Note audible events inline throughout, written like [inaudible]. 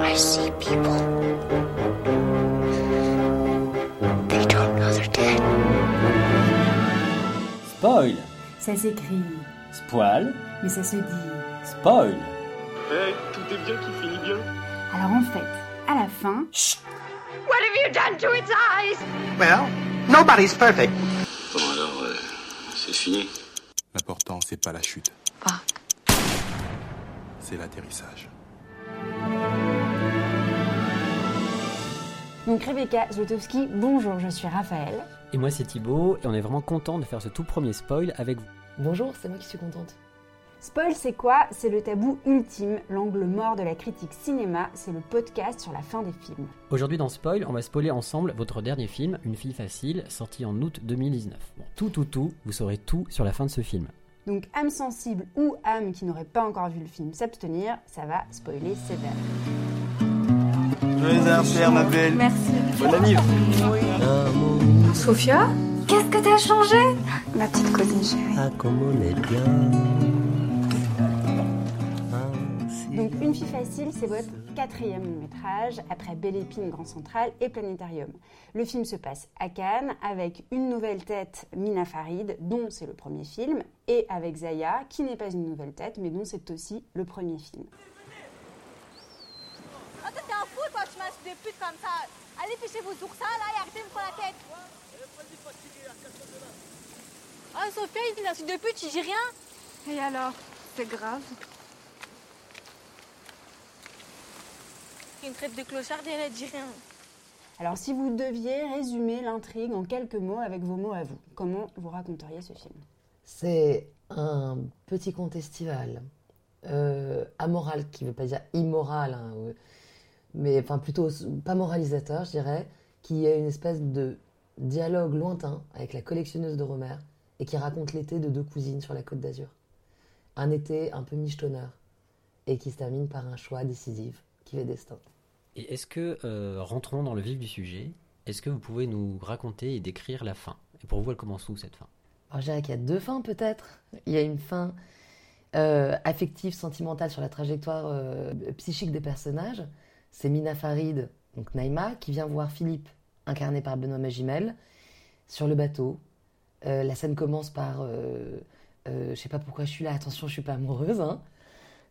I see people. They don't know they're dead. Spoil Ça s'écrit, Spoil mais ça se dit. Spoil Eh, tout est bien qui finit bien. Alors en fait, à la fin, What have you done to its eyes? Well, nobody's perfect. Bon alors, euh, c'est fini. L'important, c'est pas la chute, Fuck. c'est l'atterrissage. Donc Rebecca Zlotowski, bonjour, je suis Raphaël. Et moi c'est Thibaut, et on est vraiment content de faire ce tout premier spoil avec vous. Bonjour, c'est moi qui suis contente. Spoil, c'est quoi? C'est le tabou ultime, l'angle mort de la critique cinéma, c'est le podcast sur la fin des films. Aujourd'hui dans Spoil, on va spoiler ensemble votre dernier film, Une fille facile, sorti en août 2019. Bon, tout, tout, tout, vous saurez tout sur la fin de ce film. Donc âme sensible ou âme qui n'aurait pas encore vu le film s'abstenir, ça va spoiler sévère. Joyeux anniversaire, ma belle. Merci. Bonne année. Sophia? Qu'est-ce que t'as changé? Ma petite cousine chérie. Donc Une fille facile, c'est votre quatrième long métrage, après Belle Épine, Grand Central et Planétarium. Le film se passe à Cannes, avec une nouvelle tête, Mina Farid, dont c'est le premier film, et avec Zaya, qui n'est pas une nouvelle tête, mais dont c'est aussi le premier film. Putes comme ça. Allez, fichez vos oursins, là, et arrêtez de me prendre la tête. Ah, Sophia, il dit l'insulte de pute, je dis rien. Et alors? C'est grave. Il me traite de clochard et elle, dit rien. Alors si vous deviez résumer l'intrigue en quelques mots avec vos mots à vous, comment vous raconteriez ce film? C'est un petit conte estival, euh, amoral, qui ne veut pas dire immoral, hein, mais enfin plutôt pas moralisateur, je dirais, qui est une espèce de dialogue lointain avec la collectionneuse de Romer et qui raconte l'été de deux cousines sur la côte d'Azur. Un été un peu michetonneur et qui se termine par un choix décisif qui fait destin. Et est-ce que, euh, rentrons dans le vif du sujet, est-ce que vous pouvez nous raconter et décrire la fin? Et pour vous, elle commence où cette fin? Alors, je dirais qu'il y a deux fins peut-être. Il y a une fin euh, affective, sentimentale sur la trajectoire euh, psychique des personnages. C'est Mina Farid, donc Naïma, qui vient voir Philippe, incarné par Benoît Magimel, sur le bateau. Euh, la scène commence par euh, euh, Je sais pas pourquoi je suis là, attention, je suis pas amoureuse. Hein,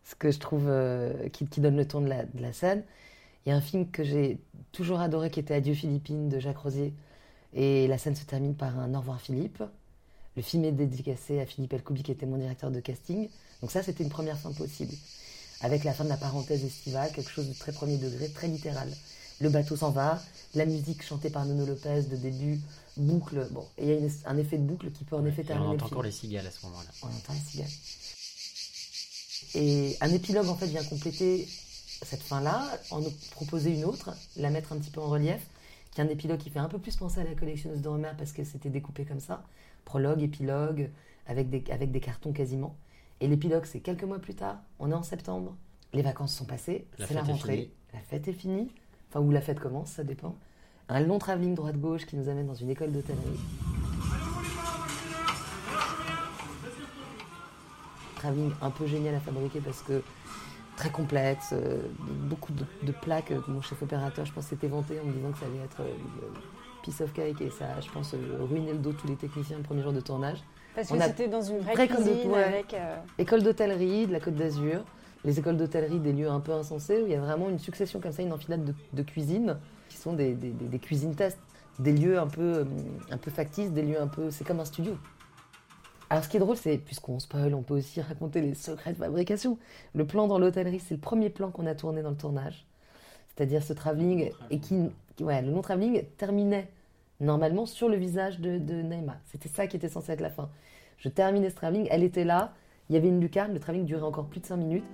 ce que je trouve euh, qui, donne le ton de la, scène. Il y a un film que j'ai toujours adoré qui était Adieu Philippines de Jacques Rosier. Et la scène se termine par un Au revoir Philippe. Le film est dédicacé à Philippe Elkoubi, qui était mon directeur de casting. Donc ça, c'était une première fin possible. Avec la fin de la parenthèse estivale, quelque chose de très premier degré, très littéral. Le bateau s'en va, la musique chantée par Nono Lopez de début, boucle. Bon, et il y a une- un effet de boucle qui peut en effet Et on terminer le entend encore les cigales à ce moment-là. On entend les cigales. Et un épilogue, en fait, vient compléter cette fin-là, en nous proposer une autre, la mettre un petit peu en relief, qui est un épilogue qui fait un peu plus penser à la collectionneuse de Romer parce que c'était découpé comme ça. Prologue, épilogue, avec des, avec des cartons quasiment. Et l'épilogue, c'est quelques mois plus tard, on est en septembre, les vacances sont passées, c'est la rentrée, la fête est finie, enfin, où la fête commence, ça dépend. Un long travelling droite-gauche qui nous amène dans une école d'hôtellerie. travelling un peu génial à fabriquer parce que très complexe, euh, beaucoup de, de plaques. euh, Mon chef opérateur, je pense, s'était vanté en me disant que ça allait être euh, le piece of cake et ça, je pense, euh, ruiner le dos de tous les techniciens le premier jour de tournage. Parce On que a- c'était dans une vraie cuisine ouais. avec... euh, École d'hôtellerie de la Côte d'Azur, les écoles d'hôtellerie des lieux un peu insensés où il y a vraiment une succession comme ça, une enfilade de, de cuisines qui sont des, des- des- des cuisines tests, des lieux un peu, euh, un peu factices, des lieux un peu. C'est comme un studio. Alors ce qui est drôle, c'est, puisqu'on spoil, on peut aussi [laughs] raconter les secrets de fabrication. Le plan dans l'hôtellerie, c'est le premier plan qu'on a tourné dans le tournage. C'est-à-dire ce travelling, et qui, qui- ouais, le non-travelling terminait normalement sur le visage de, de Naïma. C'était ça qui était censé être la fin. Je terminais ce travelling, elle était là, il y avait une lucarne, le travelling durait encore plus de 5 minutes,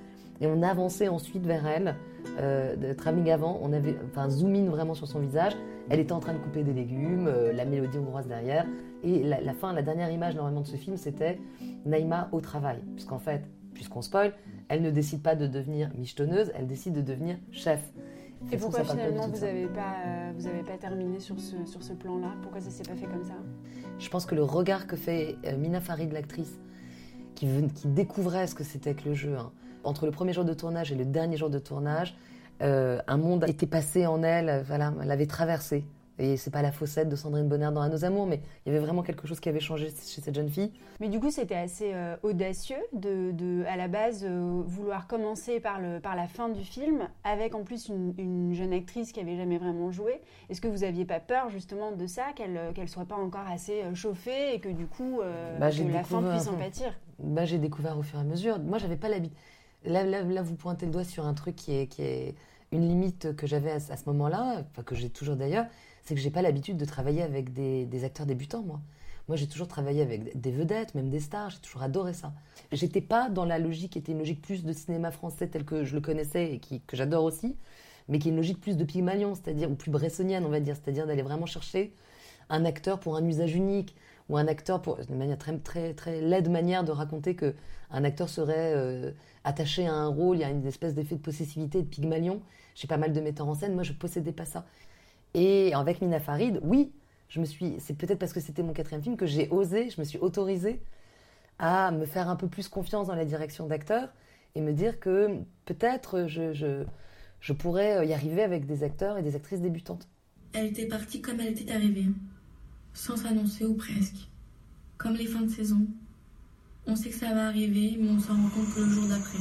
et on avançait ensuite vers elle. Euh, le travelling avant, on avait enfin, zoom in vraiment sur son visage. Elle était en train de couper des légumes, euh, la mélodie hongroise derrière. Et la, la fin, la dernière image normalement de ce film, c'était Naïma au travail. Puisqu'en fait, puisqu'on spoil, elle ne décide pas de devenir michetonneuse, elle décide de devenir chef. Et pourquoi finalement vous n'avez pas, euh, vous avez pas terminé sur ce, sur ce plan-là? Pourquoi ça s'est pas fait comme ça? Je pense que le regard que fait euh, Mina Farid, l'actrice, qui, qui découvrait ce que c'était que le jeu, hein, entre le premier jour de tournage et le dernier jour de tournage, Euh, un monde était passé en elle, voilà, elle l'avait traversé. Et c'est pas la faussette de Sandrine Bonner dans À nos amours, mais il y avait vraiment quelque chose qui avait changé chez cette jeune fille. Mais du coup, c'était assez euh, audacieux de, de, à la base, euh, vouloir commencer par, le, par la fin du film, avec en plus une, une jeune actrice qui avait jamais vraiment joué. Est-ce que vous aviez pas peur justement de ça, qu'elle qu'elle soit pas encore assez euh, chauffée et que du coup, euh, Bah, que la fin puisse en pâtir? Bah, j'ai découvert au fur et à mesure. Moi, j'avais pas l'habitude. Là, là, là, vous pointez le doigt sur un truc qui est, qui est une limite que j'avais à, ce- à ce moment-là, enfin que j'ai toujours d'ailleurs, c'est que j'ai pas l'habitude de travailler avec des, acteurs débutants, moi. Moi, j'ai toujours travaillé avec des vedettes, même des stars. J'ai toujours adoré ça. J'étais pas dans la logique qui était une logique plus de cinéma français tel que je le connaissais et que j'adore aussi, mais qui est une logique plus de Pygmalion, c'est-à-dire ou plus bressonienne, on va dire, c'est-à-dire d'aller vraiment chercher un acteur pour un usage unique ou un acteur pour une manière très très très laide manière de raconter que un acteur serait euh, attaché à un rôle, il y a une espèce d'effet de possessivité de Pygmalion. J'ai pas mal de metteurs en scène, moi je possédais pas ça. Et avec Mina Farid, oui, je me suis. C'est peut-être parce que c'était mon quatrième film que j'ai osé, je me suis autorisée à me faire un peu plus confiance dans la direction d'acteur et me dire que peut-être je, je, je pourrais y arriver avec des acteurs et des actrices débutantes. Elle était partie comme elle était arrivée, sans s'annoncer ou presque. Comme les fins de saison. On sait que ça va arriver, mais on s'en rend compte que le jour d'après.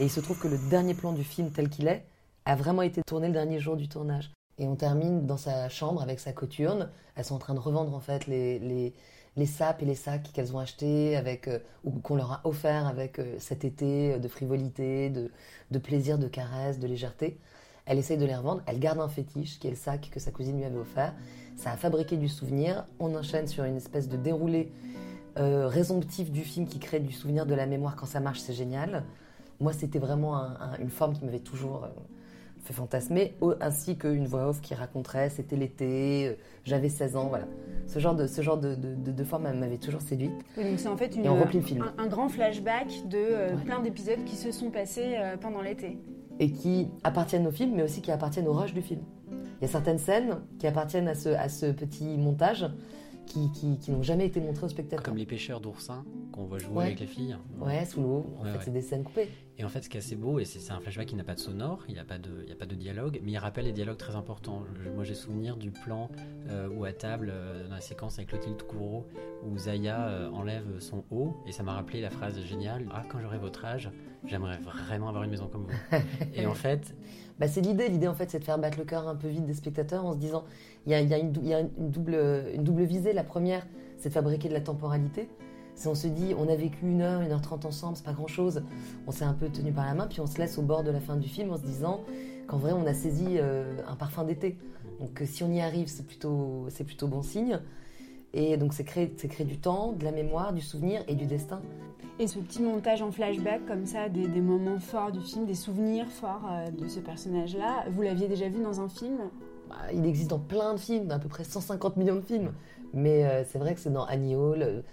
Et il se trouve que le dernier plan du film tel qu'il est a vraiment été tourné le dernier jour du tournage. Et on termine dans sa chambre avec sa coturne. Elles sont en train de revendre en fait les, les, les sapes et les sacs qu'elles ont achetés avec, euh, ou qu'on leur a offert avec euh, cet été de frivolité, de, de plaisir, de caresse, de légèreté. Elle essaye de les revendre. Elle garde un fétiche qui est le sac que sa cousine lui avait offert. Ça a fabriqué du souvenir. On enchaîne sur une espèce de déroulé euh, résomptif du film qui crée du souvenir de la mémoire quand ça marche, c'est génial. Moi, c'était vraiment un- un- une forme qui m'avait toujours euh, fait fantasmer, ainsi qu'une voix off qui raconterait c'était l'été, euh, j'avais 16 ans, voilà. Ce genre de, ce genre de, de, forme m'avait toujours séduite. Oui, donc c'est en fait une, Et on replie le film. un, un grand flashback de euh, plein d'épisodes qui se sont passés euh, pendant l'été. Et qui appartiennent au film, mais aussi qui appartiennent au rush du film. Il y a certaines scènes qui appartiennent à ce, à ce petit montage qui, qui, qui n'ont jamais été montrées au spectateur. Comme les pêcheurs d'oursins qu'on voit jouer Ouais. avec les filles. Ouais, sous l'eau. En Ouais, fait, ouais. c'est des scènes coupées. Et en fait, ce qui est assez beau, et c'est c'est un flashback qui n'a pas de sonore, il n'y a, pas de- il y a pas de dialogue, mais il rappelle les dialogues très importants. Je- moi, j'ai souvenir du plan euh, où à table, euh, dans la séquence avec Clotilde Courreau, où Zaya euh, enlève son haut, et ça m'a rappelé la phrase géniale Ah, quand j'aurai votre âge, j'aimerais vraiment avoir une maison comme vous. [laughs] et en fait, Bah, c'est l'idée. L'idée, en fait, c'est de faire battre le cœur un peu vide des spectateurs en se disant il y a, une, double, visée. La première, c'est de fabriquer de la temporalité. C'est on se dit on a vécu une heure, une heure trente ensemble, c'est pas grand chose. On s'est un peu tenu par la main, puis on se laisse au bord de la fin du film en se disant qu'en vrai, on a saisi euh, un parfum d'été. Donc, euh, si on y arrive, c'est plutôt, bon signe. Et donc, c'est créer du temps, de la mémoire, du souvenir et du destin. Et ce petit montage en flashback comme ça, des, moments forts du film, des souvenirs forts euh, de ce personnage-là, vous l'aviez déjà vu dans un film? Bah, il existe dans plein de films, dans à peu près 150 millions de films. Mais euh, c'est vrai que c'est dans Annie Hall,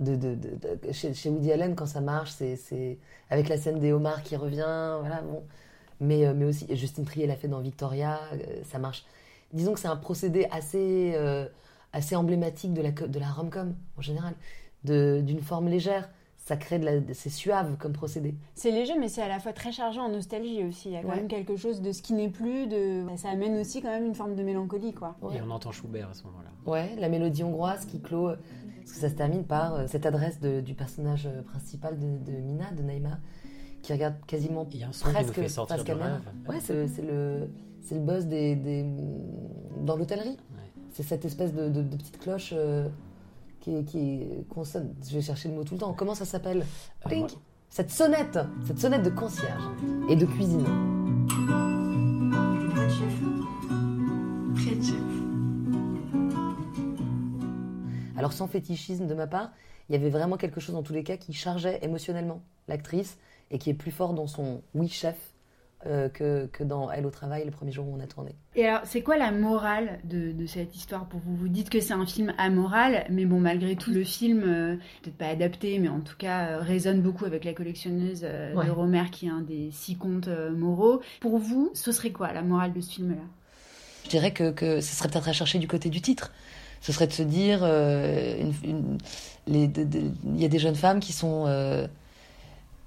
euh, chez, Woody Allen, quand ça marche, c'est, avec la scène des homards qui revient, voilà, bon. Mais, mais aussi, Justine Trier l'a fait dans Victoria, ça marche. Disons que c'est un procédé assez, assez emblématique de la, de la rom-com, en général, d'une forme légère. Ça crée de la... C'est suave comme procédé. C'est léger, mais c'est à la fois très chargé en nostalgie aussi. Il y a quand Ouais. même quelque chose de ce qui n'est plus. De... Ça amène aussi quand même une forme de mélancolie, quoi. Ouais. et on entend Schubert à ce moment-là. Ouais, la mélodie hongroise qui clôt. euh, Parce que ça se termine par euh, cette adresse de- du personnage euh, principal de, de Mina, de Naïma, qui regarde quasiment Il y a un son qui presque nous fait sortir face du caméra. rêve. Ouais, c'est le, c'est le, c'est le buzz des, des- dans l'hôtellerie. Ouais. C'est cette espèce de, de- de petite cloche euh, qui, qui qu'on sonne. Je vais chercher le mot tout le temps. Comment ça s'appelle Euh, moi- Cette sonnette, cette sonnette de concierge et de cuisine. Alors sans fétichisme de ma part, il y avait vraiment quelque chose dans tous les cas qui chargeait émotionnellement l'actrice et qui est plus fort dans son oui chef euh, que, que dans Elle au travail le premier jour où on a tourné. Et alors, c'est quoi la morale de, de cette histoire pour vous? Vous dites que c'est un film amoral, mais bon, malgré tout, le film, euh, peut-être pas adapté, mais en tout cas, euh, résonne beaucoup avec La collectionneuse euh, Ouais. de Romer, qui est un des six contes euh, moraux. Pour vous, ce serait quoi la morale de ce film-là? Je dirais que, que ce serait peut-être à chercher du côté du titre. Ce serait de se dire, euh, une- une- il y a des jeunes femmes qui sont, euh,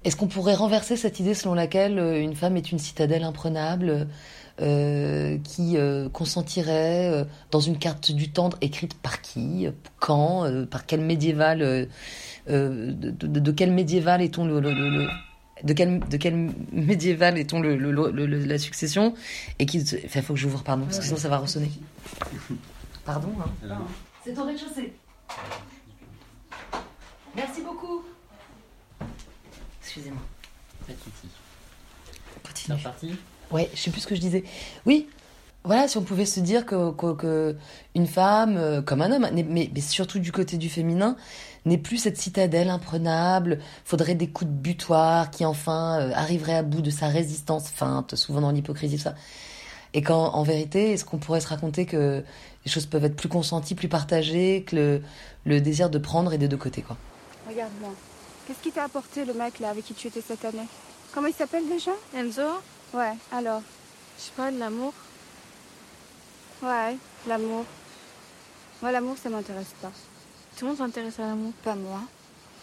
Est-ce qu'on pourrait renverser cette idée selon laquelle euh, une femme est une citadelle imprenable euh, qui euh, consentirait dans une carte du tendre écrite par qui, quand, par quel médiéval, de, quel médiéval est-on le, de quel, de quel médiéval est-on la succession et qui faut que j'ouvre pardon parce que sinon ça va ressonner. Pardon hein. c'est ton rez-de-chaussée. Merci beaucoup excusez-moi Pas de soucis. C'est continue reparti Ouais, je sais plus ce que je disais. Oui, voilà, si on pouvait se dire que, que, que une femme, euh, comme un homme, mais, mais surtout du côté du féminin, n'est plus cette citadelle imprenable, faudrait des coups de butoir qui enfin euh, arriveraient à bout de sa résistance feinte, souvent dans l'hypocrisie, tout ça. Et qu'en en vérité, est-ce qu'on pourrait se raconter que les choses peuvent être plus consenties, plus partagées, que le, le désir de prendre est des deux côtés, quoi? Regarde-moi. Qu'est-ce qui t'a apporté le mec là avec qui tu étais cette année? Comment il s'appelle déjà? Enzo, Ouais, alors? Je sais pas, de l'amour. Ouais, l'amour. Moi, l'amour, ça m'intéresse pas. Tout le monde s'intéresse à l'amour. Pas moi.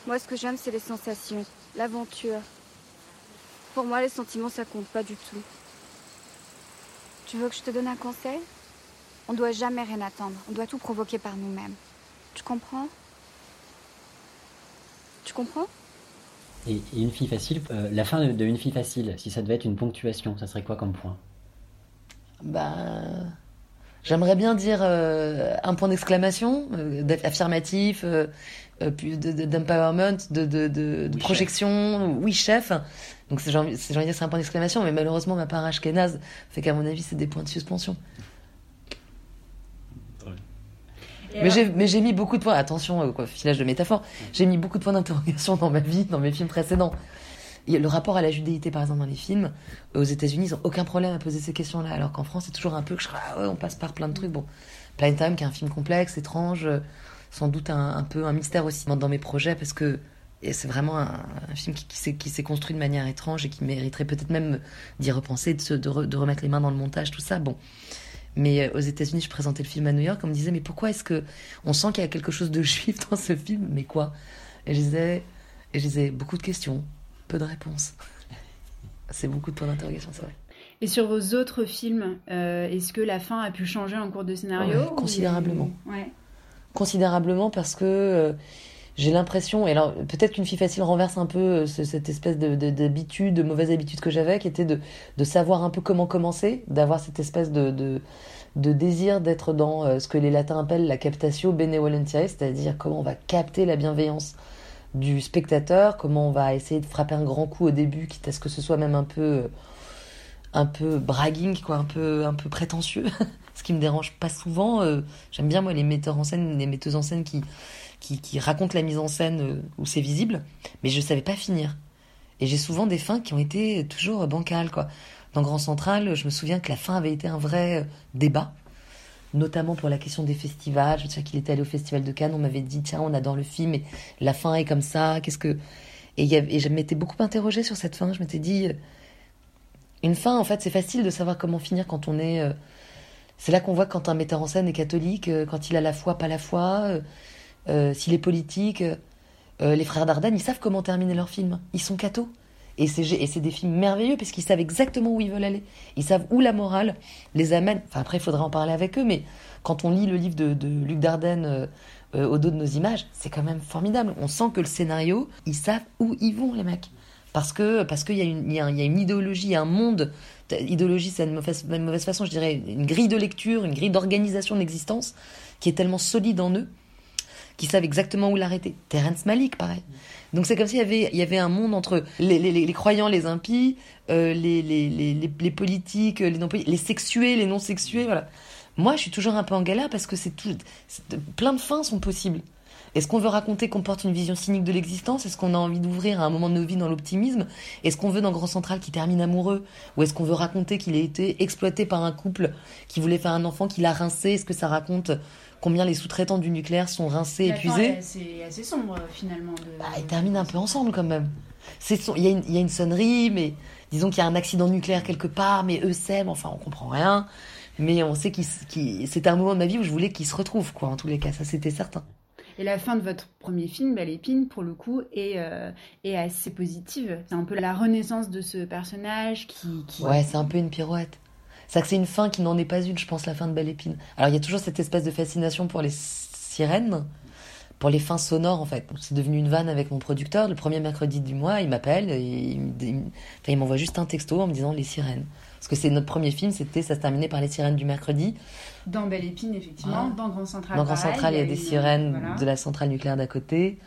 Moi, ce que j'aime, c'est les sensations, l'aventure. Pour moi, les sentiments, ça compte pas du tout. Tu veux que je te donne un conseil? On doit jamais rien attendre. On doit tout provoquer par nous-mêmes. Tu comprends? Tu comprends? Et, et une fille facile, euh, la fin de, de une fille facile, si ça devait être une ponctuation, ça serait quoi comme point? Bah, j'aimerais bien dire euh, un point d'exclamation, euh, affirmatif, euh, puis de- de- d'empowerment, de, de, de, de Oui, projection, oui chef. Donc c'est j'ai envie de dire c'est un point d'exclamation, mais malheureusement ma part ashkénaze fait qu'à mon avis c'est des points de suspension. Mais j'ai, mais j'ai mis beaucoup de points, attention, euh, quoi, filage de métaphore, j'ai mis beaucoup de points d'interrogation dans ma vie, dans mes films précédents. Le rapport à la judéité, par exemple, dans les films, aux États-Unis, ils n'ont aucun problème à poser ces questions-là, alors qu'en France, c'est toujours un peu que je ah ouais, on passe par plein de trucs. Bon, Plain Time, qui est un film complexe, étrange, euh, sans doute un, un peu un mystère aussi dans mes projets, parce que c'est vraiment un, un film qui, s'est, qui s'est construit de manière étrange et qui mériterait peut-être même d'y repenser, de, se, de, re- de remettre les mains dans le montage, tout ça. Bon. Mais euh, aux États-Unis, je présentais le film à New York, on me disait, mais pourquoi est-ce que on sent qu'il y a quelque chose de [laughs] juif dans ce film? Mais quoi? Et je disais, et je disais, beaucoup de questions, peu de réponses. [laughs] C'est beaucoup de points d'interrogation, c'est vrai. Et sur vos autres films, euh, est-ce que la fin a pu changer en cours de scénario? Ouais, ou- considérablement. Ouais. considérablement parce que euh, j'ai l'impression, et alors peut-être qu'une fille facile renverse un peu euh, ce- cette espèce de, de- d'habitude, de mauvaise habitude que j'avais, qui était de, savoir un peu comment commencer, d'avoir cette espèce de, désir d'être dans euh, ce que les latins appellent la captatio benevolentiae, c'est-à-dire comment on va capter la bienveillance du spectateur, comment on va essayer de frapper un grand coup au début, quitte à ce que ce soit même un peu, euh, un peu bragging, quoi, un peu, un peu prétentieux. [laughs] ce qui me dérange pas souvent. J'aime bien moi les metteurs en scène, les metteuses en scène qui qui, racontent la mise en scène euh, où c'est visible, mais je savais pas finir. Et j'ai souvent des fins qui ont été toujours bancales quoi. Dans Grand Central, je me souviens que la fin avait été un vrai euh, débat, notamment pour la question des festivals. Je me souviens qu'il était allé au festival de Cannes, on m'avait dit tiens on adore le film, et la fin est comme ça. Qu'est-ce que et, et je m'étais beaucoup interrogée sur cette fin. Je m'étais dit euh, une fin en fait c'est facile de savoir comment finir quand on est c'est là qu'on voit quand un metteur en scène est catholique, quand il a la foi, pas la foi, euh, euh, s'il est politique. euh, euh, les frères Dardenne, ils savent comment terminer leur film. Ils sont cathos. Et c'est, des films merveilleux parce qu'ils savent exactement où ils veulent aller. Ils savent où la morale les amène. Enfin, après, il faudra en parler avec eux, mais quand on lit le livre de, Luc Dardenne au dos de nos images, c'est quand même formidable. On sent que le scénario, ils savent où ils vont, les mecs. Parce que parce qu'il y, a une- il y, y a une idéologie, un monde. Idéologie, c'est une mauvaise, une mauvaise façon, je dirais, une grille de lecture, une grille d'organisation de l'existence qui est tellement solide en eux qui savent exactement où l'arrêter. Terence Malik, pareil. Donc c'est comme s'il y avait, il y avait un monde entre les, croyants, les impies, euh, les, politiques, les non les sexués, les non sexués, voilà. Moi, je suis toujours un peu en galère parce que c'est tout, plein de fins sont possibles. Est-ce qu'on veut raconter qu'on porte une vision cynique de l'existence? Est-ce qu'on a envie d'ouvrir à un moment de nos vies dans l'optimisme? Est-ce qu'on veut dans Grand Central qu'il termine amoureux? Ou est-ce qu'on veut raconter qu'il a été exploité par un couple qui voulait faire un enfant, qui l'a rincé? Est-ce que ça raconte combien les sous-traitants du nucléaire sont rincés, épuisés est assez, sombre finalement. De... bah, ils terminent un peu ensemble quand même. C'est son- Il y, a une- il y a une sonnerie, mais disons qu'il y a un accident nucléaire quelque part, mais eux s'aiment, enfin on comprend rien. Mais on sait s- qu'ils- c'était un moment de ma vie où je voulais qu'ils se retrouvent, quoi, en tous les cas, ça c'était certain. Et la fin de votre premier film, Belle Épine, pour le coup, est, euh, est assez positive. C'est un peu la renaissance de ce personnage qui. qui- Ouais, c'est un peu une pirouette. C'est que c'est une fin qui n'en est pas une, je pense, la fin de Belle Épine. Alors, il y a toujours cette espèce de fascination pour les sirènes, pour les fins sonores, en fait. C'est devenu une vanne avec mon producteur. Le premier mercredi du mois, il m'appelle il m'envoie juste un texto en me disant les sirènes. Parce que c'est notre premier film, c'était, ça se terminait par les sirènes du mercredi. Dans Belle Épine, effectivement. Ah. Dans Grand Central. Dans Grand Central, il y a des sirènes voilà. de la centrale nucléaire d'à côté.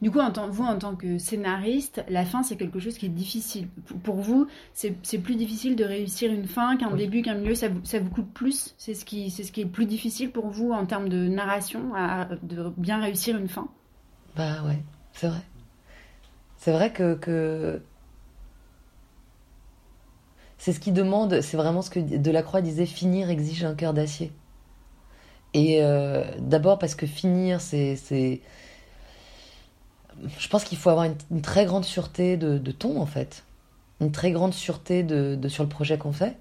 Du coup, en tant- vous, en tant que scénariste, la fin, c'est quelque chose qui est difficile. Pour- vous, c'est plus difficile de réussir une fin qu'un Oui. début, qu'un milieu. Ça vous, ça vous coûte plus? C'est ce, qui, ce qui est plus difficile pour vous en termes de narration, à- de bien réussir une fin? Bah ouais, c'est vrai. C'est vrai que, que... c'est ce qui demande, c'est vraiment ce que Delacroix disait, finir exige un cœur d'acier. Et euh, d'abord parce que finir, c'est. Je pense qu'il faut avoir une, très grande sûreté de, ton, en fait. Une très grande sûreté de, sur le projet qu'on fait.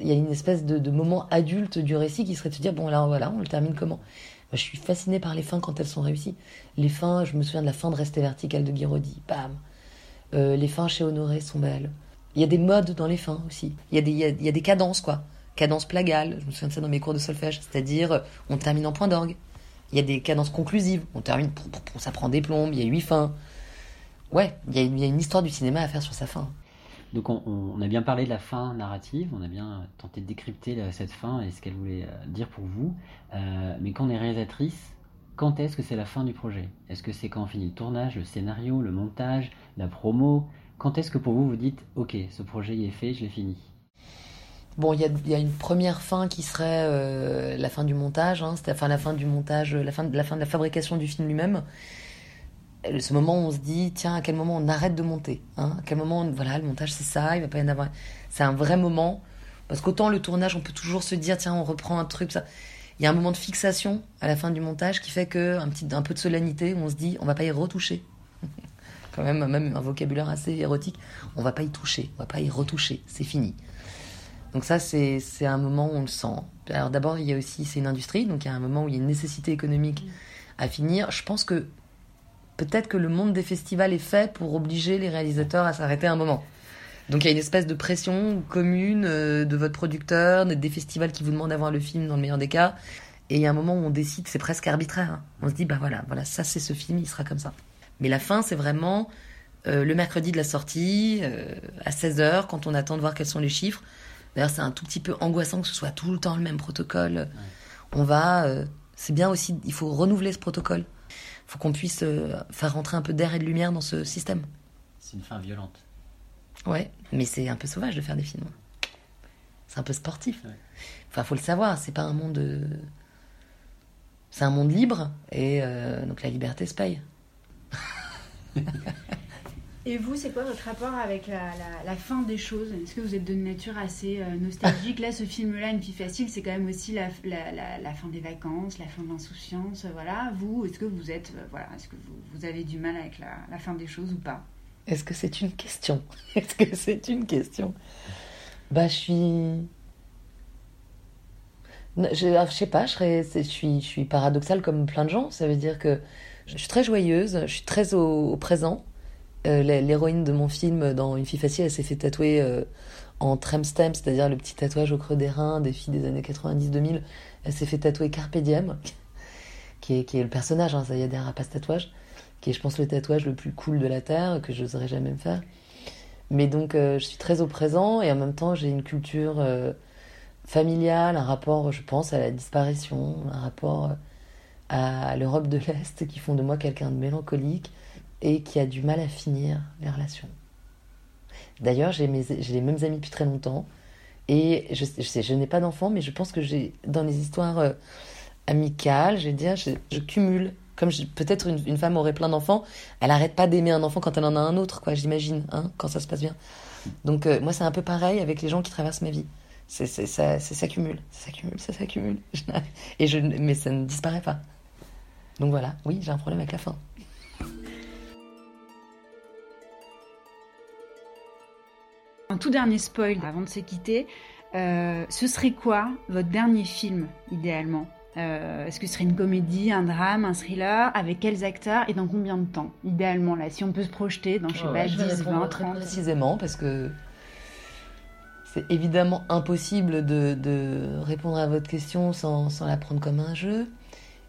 Il y a une espèce de, moment adulte du récit qui serait de se dire, bon, là, voilà, on le termine comment? Je suis fascinée par les fins quand elles sont réussies. Les fins, je me souviens de la fin de Rester vertical de Guiraudy, bam. Euh, les fins chez Honoré sont belles. Il y a des modes dans les fins aussi. Il y a des, il y a, il y a des cadences, quoi. Cadence plagale, je me souviens de ça dans mes cours de solfège, c'est-à-dire euh, on termine en point d'orgue. Il y a des cadences conclusives, on termine, ça prend des plombes, il y a huit fins. Ouais, il y, a, une histoire du cinéma à faire sur sa fin. Donc on, a bien parlé de la fin narrative, on a bien tenté de décrypter la- cette fin et ce qu'elle voulait euh, dire pour vous. Euh, mais quand on est réalisatrice, quand est-ce que c'est la fin du projet? Est-ce que c'est quand on finit le tournage, le scénario, le montage, la promo? Quand est-ce que pour vous vous dites ok, ce projet y est fait, je l'ai fini? Bon, il y a, il y a une première fin qui serait euh, la fin du montage, hein, enfin la fin du montage, la fin, de- la fin de la fabrication du film lui-même. Euh, Ce moment où on se dit, tiens, à quel moment on arrête de monter hein, À quel moment, voilà, le montage c'est ça, il va pas y en avoir. C'est un vrai moment. Parce qu'autant le tournage, on peut toujours se dire, tiens, on reprend un truc, ça. Il y a un moment de fixation à la fin du montage qui fait que un, petit, un peu de solennité où on se dit, on va pas y retoucher. Quand même, même un vocabulaire assez érotique. On va pas y toucher, on va pas y retoucher, c'est fini. Donc ça, c'est un moment où on le sent. Alors d'abord, il y a aussi, c'est une industrie, donc il y a un moment où il y a une nécessité économique à finir. Je pense que peut-être que le monde des festivals est fait pour obliger les réalisateurs à s'arrêter un moment. Donc il y a une espèce de pression commune euh, de votre producteur, des festivals qui vous demandent d'avoir le film dans le meilleur des cas. Et il y a un moment où on décide, c'est presque arbitraire. On se dit, bah voilà, voilà, ça c'est ce film, il sera comme ça. Mais la fin, c'est vraiment euh, le mercredi de la sortie, euh, à 16h, quand on attend de voir quels sont les chiffres. D'ailleurs, c'est un tout petit peu angoissant que ce soit tout le temps le même protocole. On va. euh, c'est bien aussi, il faut renouveler ce protocole. Il faut qu'on puisse faire rentrer un peu d'air et de lumière dans ce système. C'est une fin violente. Ouais, mais c'est un peu sauvage de faire des films. C'est un peu sportif. Ouais. Enfin, faut le savoir, c'est pas un monde. C'est un monde libre, et donc la liberté se paye. [laughs] Et vous, c'est quoi votre rapport avec la, fin des choses? Est-ce que vous êtes de nature assez euh, nostalgique? Là, ce film-là, Une fille facile, c'est quand même aussi la, fin des vacances, la fin de l'insouciance. Voilà. Vous, est-ce que vous êtes, euh, voilà, est-ce que vous, avez du mal avec la, fin des choses ou pas? Est-ce que c'est une question? [laughs] Est-ce que c'est une question? Bah, je suis. Je, ah, je sais pas, je, suis, je suis paradoxale comme plein de gens. Ça veut dire que je suis très joyeuse, je suis très au, présent. Euh, l'hé- L'héroïne de mon film, dans Une fille facile, elle s'est fait tatouer euh, en tremstem, c'est-à-dire le petit tatouage au creux des reins des filles des années 90-2000. Elle s'est fait tatouer Carpe Diem, qui est, qui est le personnage, hein, ça y adhère à pas ce tatouage, qui est, je pense, le tatouage le plus cool de la Terre, que je n'oserais jamais me faire. Mais donc, euh, je suis très au présent et en même temps, j'ai une culture familiale, un rapport, je pense, à la disparition, un rapport à l'Europe de l'Est qui font de moi quelqu'un de mélancolique et qui a du mal à finir les relations. D'ailleurs, j'ai les mêmes amis depuis très longtemps et je, sais, je n'ai pas d'enfant, mais je pense que j'ai, dans les histoires euh, amicales, je vais dire, je, cumule. Comme peut-être une, femme aurait plein d'enfants, elle arrête pas d'aimer un enfant quand elle en a un autre, quoi, j'imagine, hein, quand ça se passe bien. Donc, euh, moi, c'est un peu pareil avec les gens qui traversent ma vie. C'est, ça, ça s'accumule, ça [laughs] s'accumule, ça s'accumule. Et je, mais ça ne disparaît pas. Donc voilà, oui, j'ai un problème avec la fin. Un tout dernier spoil avant de se quitter. euh, ce serait quoi votre dernier film, idéalement Euh, Est-ce que ce serait une comédie, un drame, un thriller Avec quels acteurs et dans combien de temps Idéalement, là, si on peut se projeter dans, je sais Ouais, pas, je vais 10, répondre 20, très 30. précisément parce que c'est évidemment impossible de, de répondre à votre question sans, sans la prendre comme un jeu.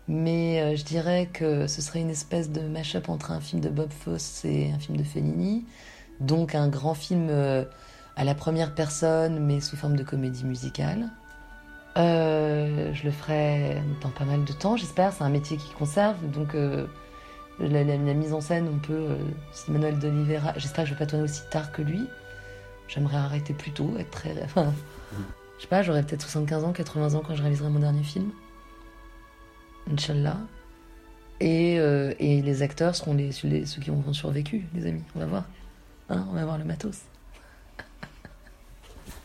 Mais euh, je dirais que ce serait une espèce de mash-up entre un film de Bob Fosse et un film de Fellini. Donc un grand film euh, à la première personne, mais sous forme de comédie musicale. Euh, je le ferai dans pas mal de temps, j'espère. C'est un métier qui conserve, donc la, mise en scène, on peut. si Manuel d'Oliveira, j'espère que je vais pas tourner aussi tard que lui. J'aimerais arrêter plus tôt, être très. [laughs] Enfin, je sais pas, j'aurai peut-être 75 ans, 80 ans quand je réaliserai mon dernier film. Inch'Allah. Et, euh, et les acteurs seront les, les- ceux qui auront survécu, les amis. On va voir. Hein, on va voir le matos. [laughs]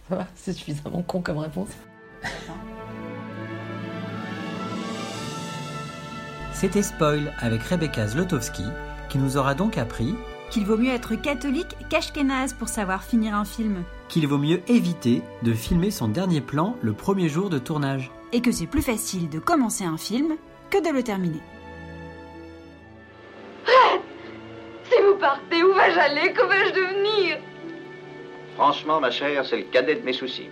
Voilà, c'est suffisamment con comme réponse. C'était Spoil avec Rebecca Zlotowski, qui nous aura donc appris Qu'il vaut mieux être catholique qu'ashkénaze pour savoir finir un film. qu'il vaut mieux éviter de filmer son dernier plan le premier jour de tournage. Et que c'est plus facile de commencer un film que de le terminer. [laughs] Si vous partez, où vais-je aller? Que vais-je devenir? Franchement, ma chère, c'est le cadet de mes soucis.